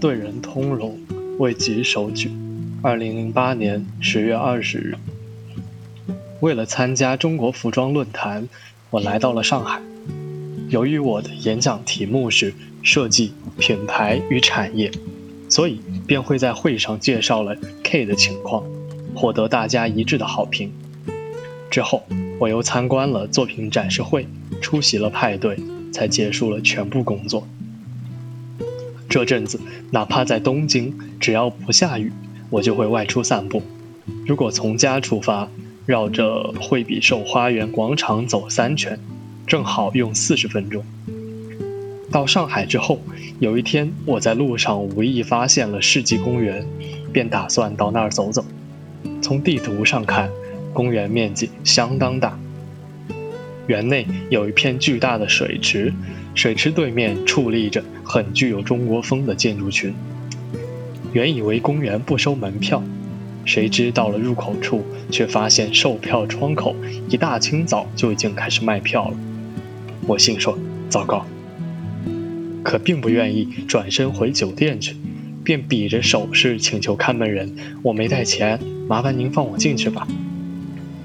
对人通融，为己手举。二零零八年十月二十日，为了参加中国服装论坛，我来到了上海。由于我的演讲题目是设计、品牌与产业，所以便会在会上介绍了 K 的情况，获得大家一致的好评。之后，我又参观了作品展示会，出席了派对，才结束了全部工作。这阵子，哪怕在东京，只要不下雨，我就会外出散步。如果从家出发，绕着惠比寿花园广场走三圈，正好用四十分钟。到上海之后，有一天我在路上无意发现了世纪公园，便打算到那儿走走。从地图上看，公园面积相当大。园内有一片巨大的水池，水池对面矗立着很具有中国风的建筑群。原以为公园不收门票，谁知到了入口处，却发现售票窗口一大清早就已经开始卖票了。我心说糟糕，可并不愿意转身回酒店去，便比着手势请求看门人：“我没带钱，麻烦您放我进去吧。”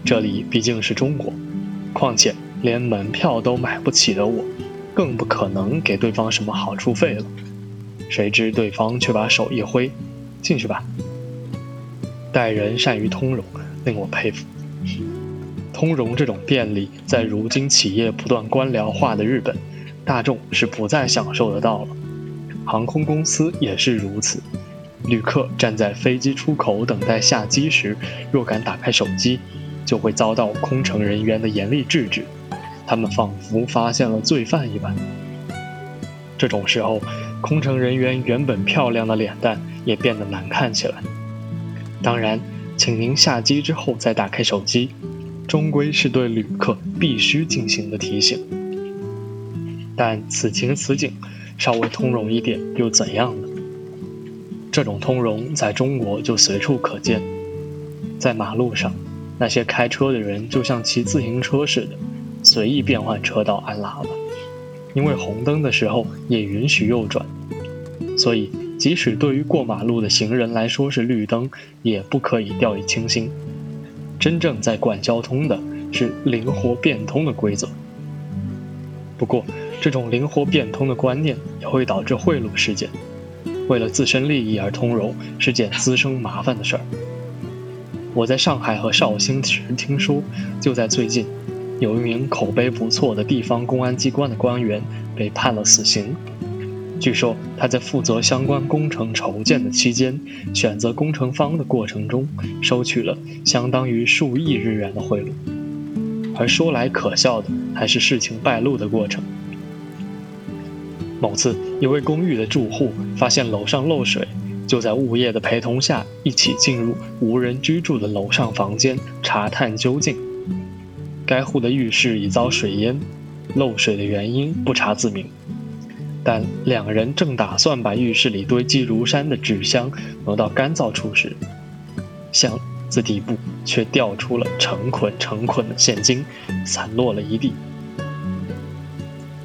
这里毕竟是中国，况且。连门票都买不起的我，更不可能给对方什么好处费了。谁知对方却把手一挥：“进去吧。”待人善于通融，令我佩服。通融这种便利，在如今企业不断官僚化的日本，大众是不再享受得到了。航空公司也是如此。旅客站在飞机出口等待下机时，若敢打开手机，就会遭到空乘人员的严厉制止。他们仿佛发现了罪犯一般。这种时候，空乘人员原本漂亮的脸蛋也变得难看起来。当然，请您下机之后再打开手机，终归是对旅客必须进行的提醒。但此情此景，稍微通融一点又怎样呢？这种通融在中国就随处可见，在马路上，那些开车的人就像骑自行车似的。随意变换车道按喇叭，因为红灯的时候也允许右转，所以即使对于过马路的行人来说是绿灯，也不可以掉以轻心。真正在管交通的是灵活变通的规则。不过，这种灵活变通的观念也会导致贿赂事件。为了自身利益而通融是件滋生麻烦的事儿。我在上海和绍兴时听说，就在最近。有一名口碑不错的地方公安机关的官员被判了死刑。据说他在负责相关工程筹建的期间，选择工程方的过程中，收取了相当于数亿日元的贿赂。而说来可笑的，还是事情败露的过程。某次，一位公寓的住户发现楼上漏水，就在物业的陪同下，一起进入无人居住的楼上房间查探究竟。该户的浴室已遭水淹，漏水的原因不查自明。但两人正打算把浴室里堆积如山的纸箱挪到干燥处时，箱子底部却掉出了成捆成捆的现金，散落了一地。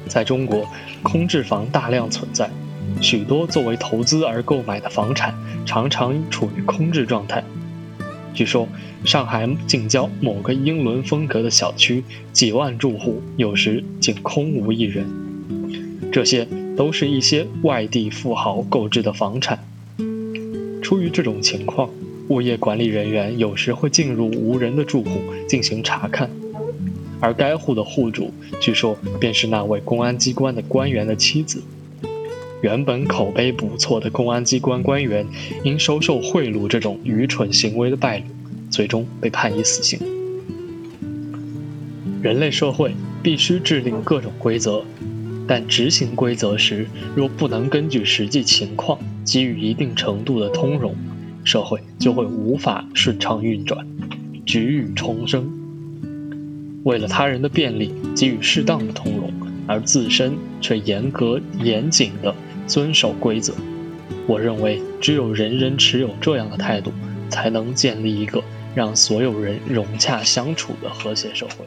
在中国，空置房大量存在，许多作为投资而购买的房产常常处于空置状态。据说，上海近郊某个英伦风格的小区，几万住户，有时竟空无一人。这些都是一些外地富豪购置的房产。出于这种情况，物业管理人员有时会进入无人的住户进行查看，而该户的户主，据说便是那位公安机关的官员的妻子。原本口碑不错的公安机关官员，因收受贿赂这种愚蠢行为的败露，最终被判以死刑。人类社会必须制定各种规则，但执行规则时，若不能根据实际情况给予一定程度的通融，社会就会无法顺畅运转，局域重生。为了他人的便利，给予适当的通融，而自身却严格严谨地遵守规则。我认为，只有人人持有这样的态度，才能建立一个让所有人融洽相处的和谐社会。